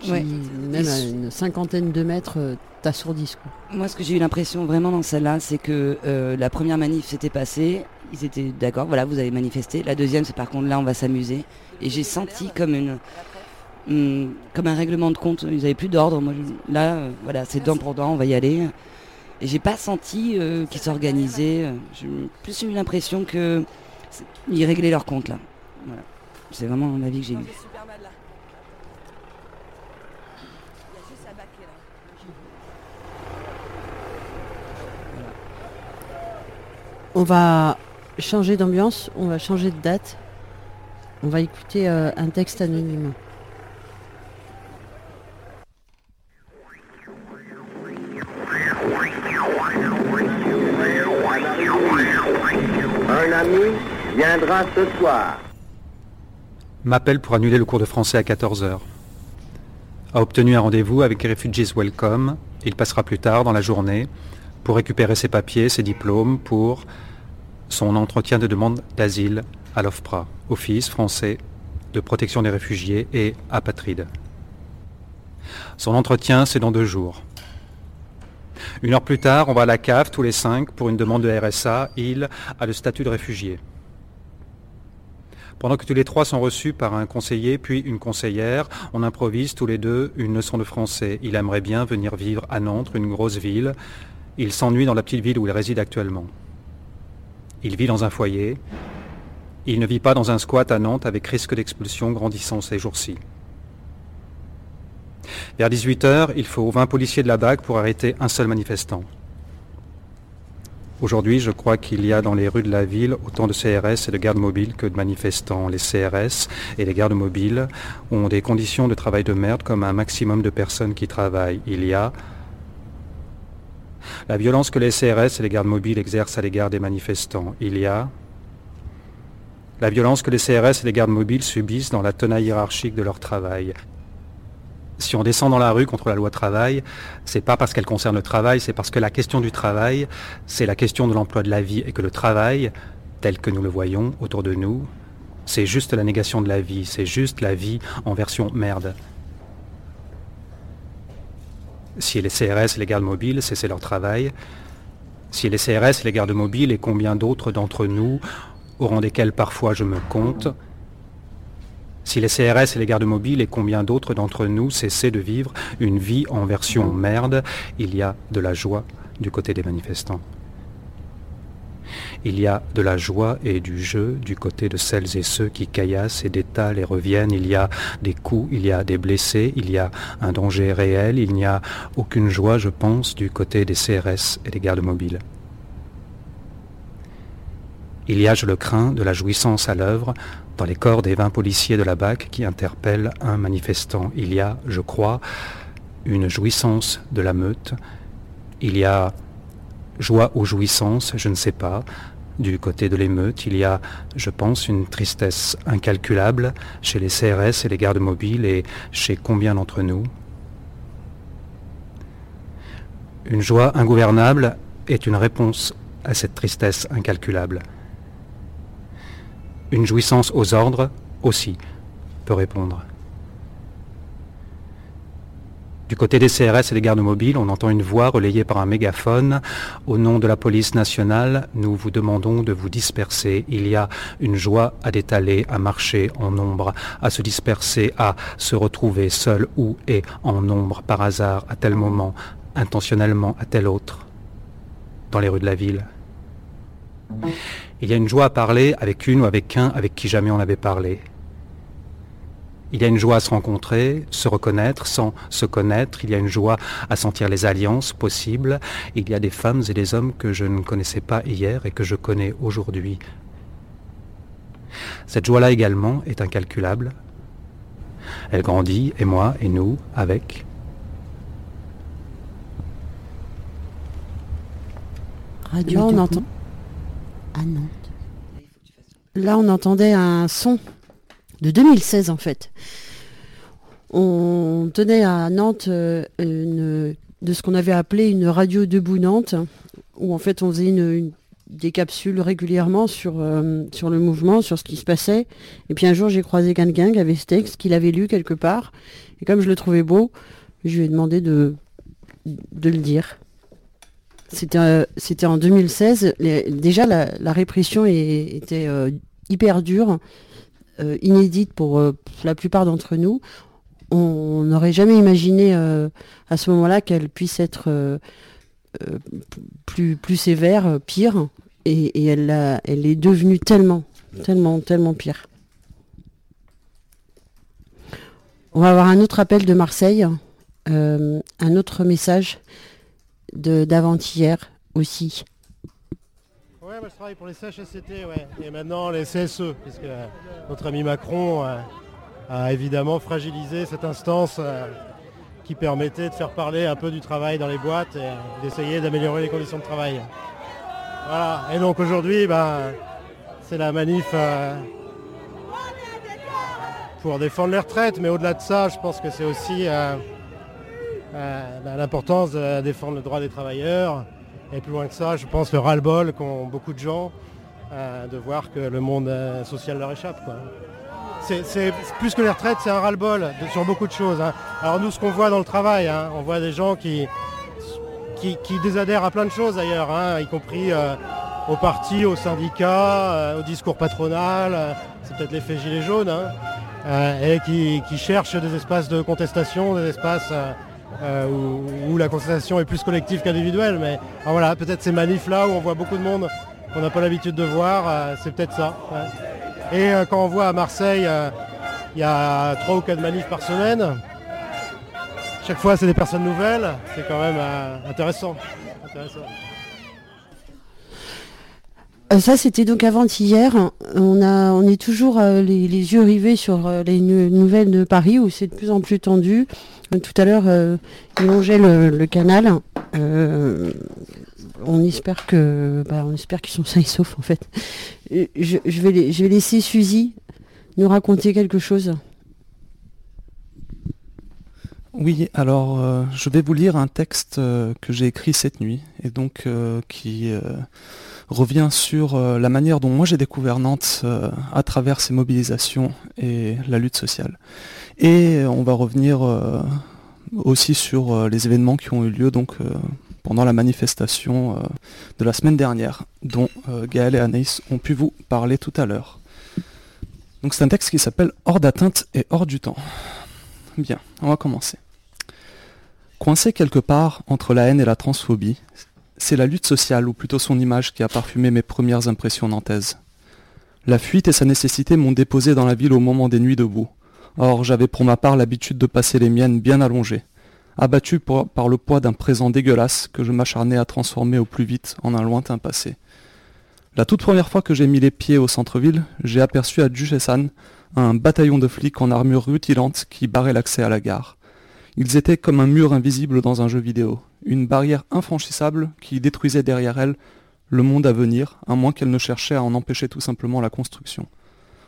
qui, Ouais. même à une cinquantaine de mètres, euh, t'assourdissent. Moi, ce que j'ai eu l'impression vraiment dans celle-là, c'est que la première manif s'était passée, ils étaient d'accord, voilà, vous avez manifesté. La deuxième, c'est par contre là, on va s'amuser. Et j'ai senti comme une, hum, comme un règlement de compte. Ils avaient plus d'ordre. Moi, je- là, euh, voilà, c'est dent pour dent, on va y aller. Et j'ai pas senti euh, qu'ils s'organisaient. euh, J'ai plus eu l'impression que ils réglaient leur compte là. Voilà. C'est vraiment l'avis que j'ai eu. On va changer d'ambiance, on va changer de date. On va écouter un texte anonyme. Ami. M'appelle pour annuler le cours de français à 14h. A obtenu un rendez-vous avec Refugees Welcome. Il passera plus tard dans la journée pour récupérer ses papiers, ses diplômes pour son entretien de demande d'asile à l'OFPRA, Office français de protection des réfugiés et apatrides. Son entretien, c'est dans deux jours. Une heure plus tard, on va à la cave tous les cinq pour une demande de RSA. Il a le statut de réfugié. Pendant que tous les trois sont reçus par un conseiller puis une conseillère, on improvise tous les deux une leçon de français. Il aimerait bien venir vivre à Nantes, une grosse ville. Il s'ennuie dans la petite ville où il réside actuellement. Il vit dans un foyer. Il ne vit pas dans un squat à Nantes avec risque d'expulsion grandissant ces jours-ci. Vers 18h, il faut 20 policiers de la BAC pour arrêter un seul manifestant. Aujourd'hui, je crois qu'il y a dans les rues de la ville autant de CRS et de gardes mobiles que de manifestants. Les CRS et les gardes mobiles ont des conditions de travail de merde comme un maximum de personnes qui travaillent. Il y a la violence que les CRS et les gardes mobiles exercent à l'égard des manifestants. Il y a la violence que les CRS et les gardes mobiles subissent dans la tenaille hiérarchique de leur travail. Si on descend dans la rue contre la loi travail, c'est pas parce qu'elle concerne le travail, c'est parce que la question du travail, c'est la question de l'emploi de la vie et que le travail, tel que nous le voyons autour de nous, c'est juste la négation de la vie, c'est juste la vie en version merde. Si les CRS et les gardes mobiles cessaient leur travail, si les CRS et les gardes mobiles et combien d'autres d'entre nous, au rang desquels parfois je me compte, si les CRS et les gardes mobiles et combien d'autres d'entre nous cessaient de vivre une vie en version merde, il y a de la joie du côté des manifestants. Il y a de la joie et du jeu du côté de celles et ceux qui caillassent et détalent et reviennent. Il y a des coups, il y a des blessés, il y a un danger réel. Il n'y a aucune joie, je pense, du côté des CRS et des gardes mobiles. Il y a, je le crains, de la jouissance à l'œuvre dans les corps des 20 policiers de la BAC qui interpellent un manifestant. Il y a, je crois, une jouissance de la meute. Il y a joie ou jouissance, je ne sais pas. Du côté de l'émeute, il y a, je pense, une tristesse incalculable chez les CRS et les gardes mobiles et chez combien d'entre nous. Une joie ingouvernable est une réponse à cette tristesse incalculable. Une jouissance aux ordres aussi peut répondre. Du côté des CRS et des gardes mobiles, on entend une voix relayée par un mégaphone. Au nom de la police nationale, nous vous demandons de vous disperser. Il y a une joie à détaler, à marcher en nombre, à se disperser, à se retrouver seul ou et en nombre par hasard à tel moment, intentionnellement à tel autre, dans les rues de la ville. Il y a une joie à parler avec une ou avec un avec qui jamais on n'avait parlé. Il y a une joie à se rencontrer, se reconnaître sans se connaître. Il y a une joie à sentir les alliances possibles. Il y a des femmes et des hommes que je ne connaissais pas hier et que je connais aujourd'hui. Cette joie-là également est incalculable. Elle grandit, et moi, et nous, avec. Là, on entend. Là, on entendait un son de 2016 en fait. On tenait à Nantes euh, de ce qu'on avait appelé une radio debout Nantes, où en fait on faisait des capsules régulièrement sur, euh, sur le mouvement, sur ce qui se passait. Et puis un jour j'ai croisé quelqu'un qui avait ce texte, qu'il avait lu quelque part. Et comme je le trouvais beau, je lui ai demandé de, de le dire. C'était euh, c'était en 2016. Les- déjà la, répression était euh, hyper dure euh, inédite pour la plupart d'entre nous. On n'aurait jamais imaginé à ce moment-là qu'elle puisse être plus, sévère, pire, et, elle, est devenue tellement, tellement, tellement pire. On va avoir un autre appel de Marseille, un autre message d'avant-hier aussi. Ouais, moi je travaille pour les CHSCT. Et maintenant les CSE, puisque euh, notre ami Macron euh, a évidemment fragilisé cette instance euh, qui permettait de faire parler un peu du travail dans les boîtes et d'essayer d'améliorer les conditions de travail. Voilà. Et donc aujourd'hui, ben, c'est la manif pour défendre les retraites, mais au-delà de ça, je pense que c'est aussi euh, l'importance de défendre le droit des travailleurs. Et plus loin que ça, je pense le ras-le-bol qu'ont beaucoup de gens euh, de voir que le monde euh, social leur échappe. quoi. C'est c'est- plus que les retraites, c'est un ras-le-bol sur beaucoup de choses. hein. Alors nous, ce qu'on voit dans le travail, hein, on voit des gens qui, qui, qui désadhèrent à plein de choses d'ailleurs, hein, y compris euh, au parti, aux syndicats, au discours patronal, c'est peut-être l'effet gilet jaune, hein, et qui, qui cherchent des espaces de contestation, des espaces euh, où, la contestation est plus collective qu'individuelle. Mais voilà, peut-être ces manifs-là où on voit beaucoup de monde qu'on n'a pas l'habitude de voir, euh, c'est peut-être ça. Et euh, quand on voit à Marseille, il y a trois ou quatre manifs par semaine, chaque fois c'est des personnes nouvelles, c'est quand même intéressant. ça, c'était donc avant-hier. On, on est toujours les, les yeux rivés sur les nou- nouvelles de Paris où c'est de plus en plus tendu. Euh, tout à l'heure, euh, ils longeaient le, le canal. Euh, on espère que, bah, on espère qu'ils sont sains et saufs en fait. Je, vais, laisser Suzy nous raconter quelque chose. Oui, alors je vais vous lire un texte que j'ai écrit cette nuit et donc qui revient sur la manière dont moi j'ai découvert Nantes à travers ces mobilisations et la lutte sociale. Et on va revenir euh, aussi sur euh, les événements qui ont eu lieu donc euh, pendant la manifestation de la semaine dernière, dont Gaël et Anaïs ont pu vous parler tout à l'heure. Donc c'est un texte qui s'appelle Hors d'atteinte et hors du temps. Bien, on va commencer. Coincé quelque part entre la haine et la transphobie, c'est la lutte sociale, ou plutôt son image, qui a parfumé mes premières impressions nantaises. La fuite et sa nécessité m'ont déposé dans la ville au moment des nuits debout. Or, j'avais pour ma part l'habitude de passer les miennes bien allongées, abattu pour- par le poids d'un présent dégueulasse que je m'acharnais à transformer au plus vite en un lointain passé. La toute première fois que j'ai mis les pieds au centre-ville, j'ai aperçu à Duchessan un bataillon de flics en armure rutilante qui barrait l'accès à la gare. Ils étaient comme un mur invisible dans un jeu vidéo, une barrière infranchissable qui détruisait derrière elle le monde à venir, à moins qu'elle ne cherchait à en empêcher tout simplement la construction.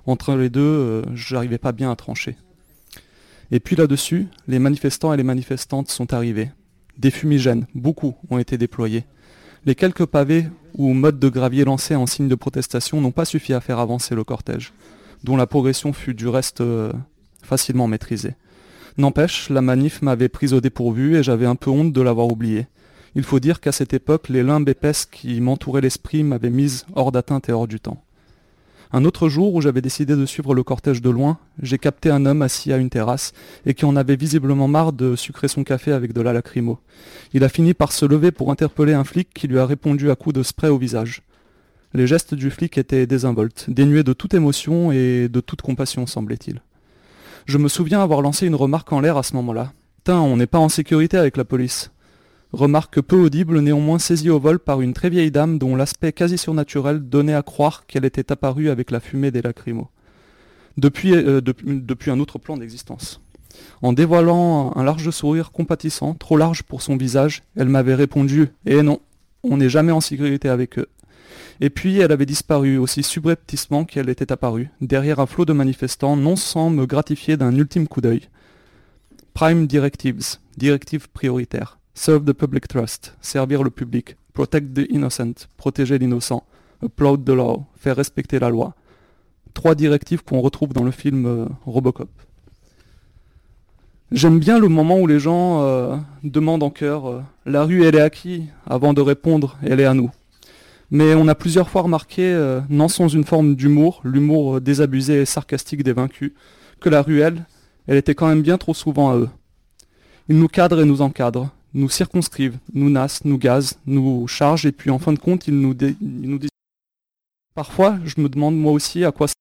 Entre les deux, euh, j'arrivais pas bien à trancher. Et puis là-dessus, les manifestants et les manifestantes sont arrivés. Des fumigènes, beaucoup, ont été déployés. Les quelques pavés ou modes de gravier lancés en signe de protestation n'ont pas suffi à faire avancer le cortège, dont la progression fut du reste euh, facilement maîtrisée. N'empêche, la manif m'avait prise au dépourvu et j'avais un peu honte de l'avoir oublié. Il faut dire qu'à cette époque, les limbes épaisses qui m'entouraient l'esprit m'avaient mise hors d'atteinte et hors du temps. Un autre jour où j'avais décidé de suivre le cortège de loin, j'ai capté un homme assis à une terrasse et qui en avait visiblement marre de sucrer son café avec de la lacrymo. Il a fini par se lever pour interpeller un flic qui lui a répondu à coups de spray au visage. Les gestes du flic étaient désinvoltes, dénués de toute émotion et de toute compassion, semblait-il. Je me souviens avoir lancé une remarque en l'air à ce moment-là. Tain, on n'est pas en sécurité avec la police. Remarque peu audible, néanmoins saisie au vol par une très vieille dame dont l'aspect quasi surnaturel donnait à croire qu'elle était apparue avec la fumée des lacrymos. Depuis, euh, un autre plan d'existence. En dévoilant un large sourire compatissant, trop large pour son visage, elle m'avait répondu Eh non, on n'est jamais en sécurité avec eux. Et puis elle avait disparu aussi subrepticement qu'elle était apparue, derrière un flot de manifestants, non sans me gratifier d'un ultime coup d'œil. Prime Directives, directives prioritaires. Serve the public trust, servir le public. Protect the innocent, protéger l'innocent. Applaud the law, faire respecter la loi. Trois directives qu'on retrouve dans le film euh, Robocop. J'aime bien le moment où les gens euh, demandent en cœur euh, La rue, elle est à qui avant de répondre Elle est à nous. Mais on a plusieurs fois remarqué, non sans une forme d'humour, l'humour désabusé et sarcastique des vaincus, que la rue, elle, elle était quand même bien trop souvent à eux. Ils nous cadrent et nous encadrent, nous circonscrivent, nous nassent, nous gazent, nous chargent et puis en fin de compte ils nous, dé- Parfois je me demande moi aussi à quoi ça...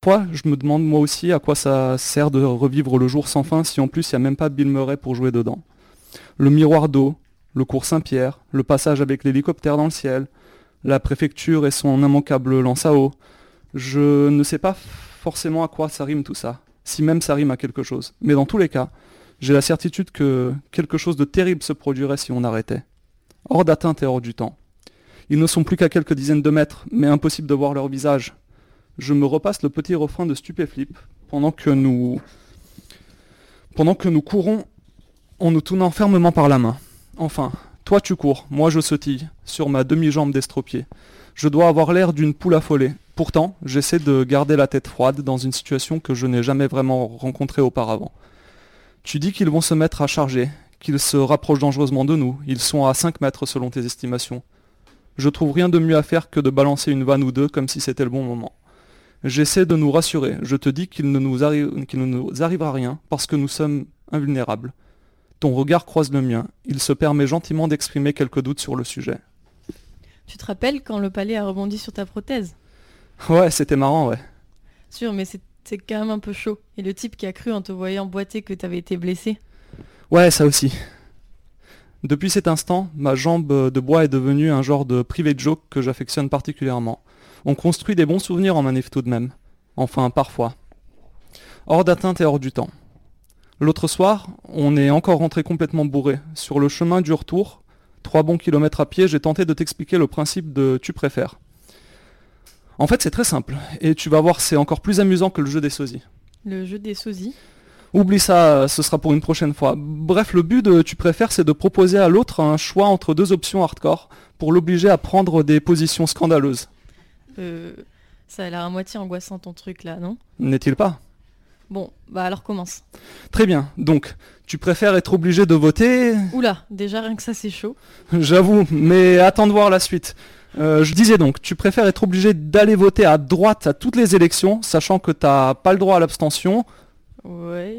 Parfois, je me demande moi aussi à quoi ça sert de revivre le jour sans fin si en plus il n'y a même pas Bill Murray pour jouer dedans. Le miroir d'eau, le cours Saint-Pierre, le passage avec l'hélicoptère dans le ciel, la préfecture et son immanquable lance à eau. Je ne sais pas forcément à quoi ça rime tout ça, si même ça rime à quelque chose. Mais dans tous les cas, j'ai la certitude que quelque chose de terrible se produirait si on arrêtait. Hors d'atteinte et hors du temps. Ils ne sont plus qu'à quelques dizaines de mètres, mais impossible de voir leur visage. Je me repasse le petit refrain de Stupéflip pendant que nous pendant que nous courons en nous tenant fermement par la main. Enfin, toi tu cours, moi je sautille, sur ma demi-jambe d'estropié. Je dois avoir l'air d'une poule affolée. Pourtant, j'essaie de garder la tête froide dans une situation que je n'ai jamais vraiment rencontrée auparavant. Tu dis qu'ils vont se mettre à charger, qu'ils se rapprochent dangereusement de nous, ils sont à 5 mètres selon tes estimations. Je trouve rien de mieux à faire que de balancer une vanne ou deux comme si c'était le bon moment. J'essaie de nous rassurer, je te dis qu'il ne, nous arri- qu'il ne nous arrivera rien parce que nous sommes invulnérables. Ton regard croise le mien, il se permet gentiment d'exprimer quelques doutes sur le sujet. Tu te rappelles quand le palais a rebondi sur ta prothèse? Ouais, c'était marrant, ouais. Sûr, mais c'est c'est quand même un peu chaud. Et le type qui a cru en te voyant boiter que t'avais été blessé. Ouais, ça aussi. Depuis cet instant, ma jambe de bois est devenue un genre de privé joke que j'affectionne particulièrement. On construit des bons souvenirs en manif tout de même. Enfin, parfois. Hors d'atteinte et hors du temps. L'autre soir, on est encore rentré complètement bourré. Sur le chemin du retour, trois bons kilomètres à pied, j'ai tenté de t'expliquer le principe de tu préfères. En fait, c'est très simple. Et tu vas voir, c'est encore plus amusant que le jeu des sosies. Le jeu des sosies. Oublie ça, ce sera pour une prochaine fois. Bref, le but de Tu préfères, c'est de proposer à l'autre un choix entre deux options hardcore pour l'obliger à prendre des positions scandaleuses. Euh, ça a l'air à moitié angoissant ton truc là, non? N'est-il pas? Bon, bah alors commence. Très bien. Donc, tu préfères être obligé de voter? Oula, déjà rien que ça c'est chaud. J'avoue, mais attends de voir la suite. Euh, je disais donc, tu préfères être obligé d'aller voter à droite à toutes les élections, sachant que t'as pas le droit à l'abstention, Ouais.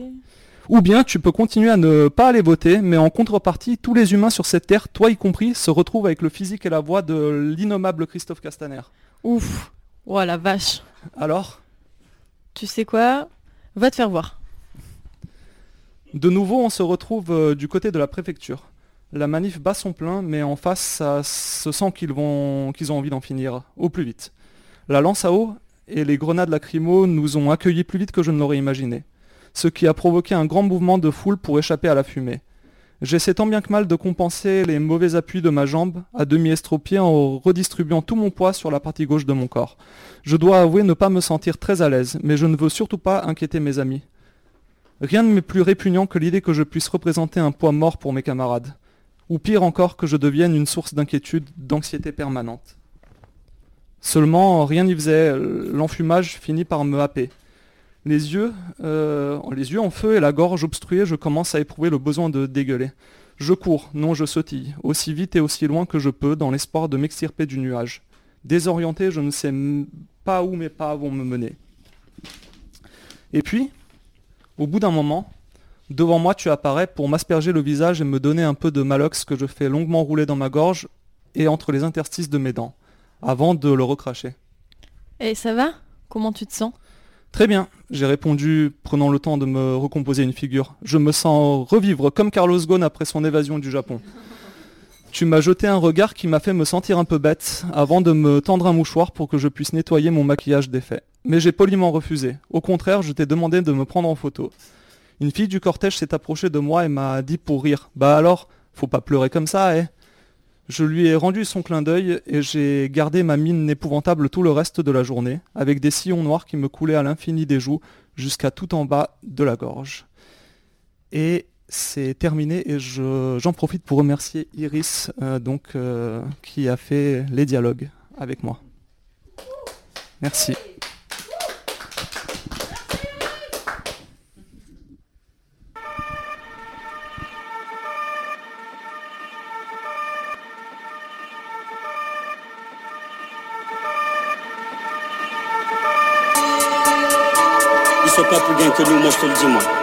ou bien tu peux continuer à ne pas aller voter, mais en contrepartie, tous les humains sur cette terre, toi y compris, se retrouvent avec le physique et la voix de l'innommable Christophe Castaner. Ouf. Oh la vache. Alors? Tu sais quoi? Va te faire voir. De nouveau, on se retrouve euh, du côté de la préfecture. La manif bat son plein, mais en face, ça se sent qu'ils vont, qu'ils ont envie d'en finir au plus vite. La lance à eau et les grenades lacrymo nous ont accueillis plus vite que je ne l'aurais imaginé, ce qui a provoqué un grand mouvement de foule pour échapper à la fumée. J'essaie tant bien que mal de compenser les mauvais appuis de ma jambe, à demi estropiée, en redistribuant tout mon poids sur la partie gauche de mon corps. Je dois avouer ne pas me sentir très à l'aise, mais je ne veux surtout pas inquiéter mes amis. Rien ne m'est plus répugnant que l'idée que je puisse représenter un poids mort pour mes camarades. Ou pire encore que je devienne une source d'inquiétude, d'anxiété permanente. Seulement, rien n'y faisait, l'enfumage finit par me happer. Les yeux, euh, les yeux en feu et la gorge obstruée, je commence à éprouver le besoin de dégueuler. Je cours, non je sautille, aussi vite et aussi loin que je peux, dans l'espoir de m'extirper du nuage. Désorienté, je ne sais pas où mes pas vont me mener. Et puis, au bout d'un moment, devant moi tu apparais pour m'asperger le visage et me donner un peu de malox que je fais longuement rouler dans ma gorge et entre les interstices de mes dents, avant de le recracher. Et ça va? Comment tu te sens? Très bien, j'ai répondu, prenant le temps de me recomposer une figure. Je me sens revivre comme Carlos Ghosn après son évasion du Japon. Tu m'as jeté un regard qui m'a fait me sentir un peu bête, avant de me tendre un mouchoir pour que je puisse nettoyer mon maquillage défait. Mais j'ai poliment refusé. Au contraire, je t'ai demandé de me prendre en photo. Une fille du cortège s'est approchée de moi et m'a dit pour rire, Bah alors, faut pas pleurer comme ça, eh je lui ai rendu son clin d'œil et j'ai gardé ma mine épouvantable tout le reste de la journée, avec des sillons noirs qui me coulaient à l'infini des joues jusqu'à tout en bas de la gorge. Et c'est terminé et je- j'en profite pour remercier Iris euh, donc, euh, qui a fait les dialogues avec moi. Merci. Ils sont pas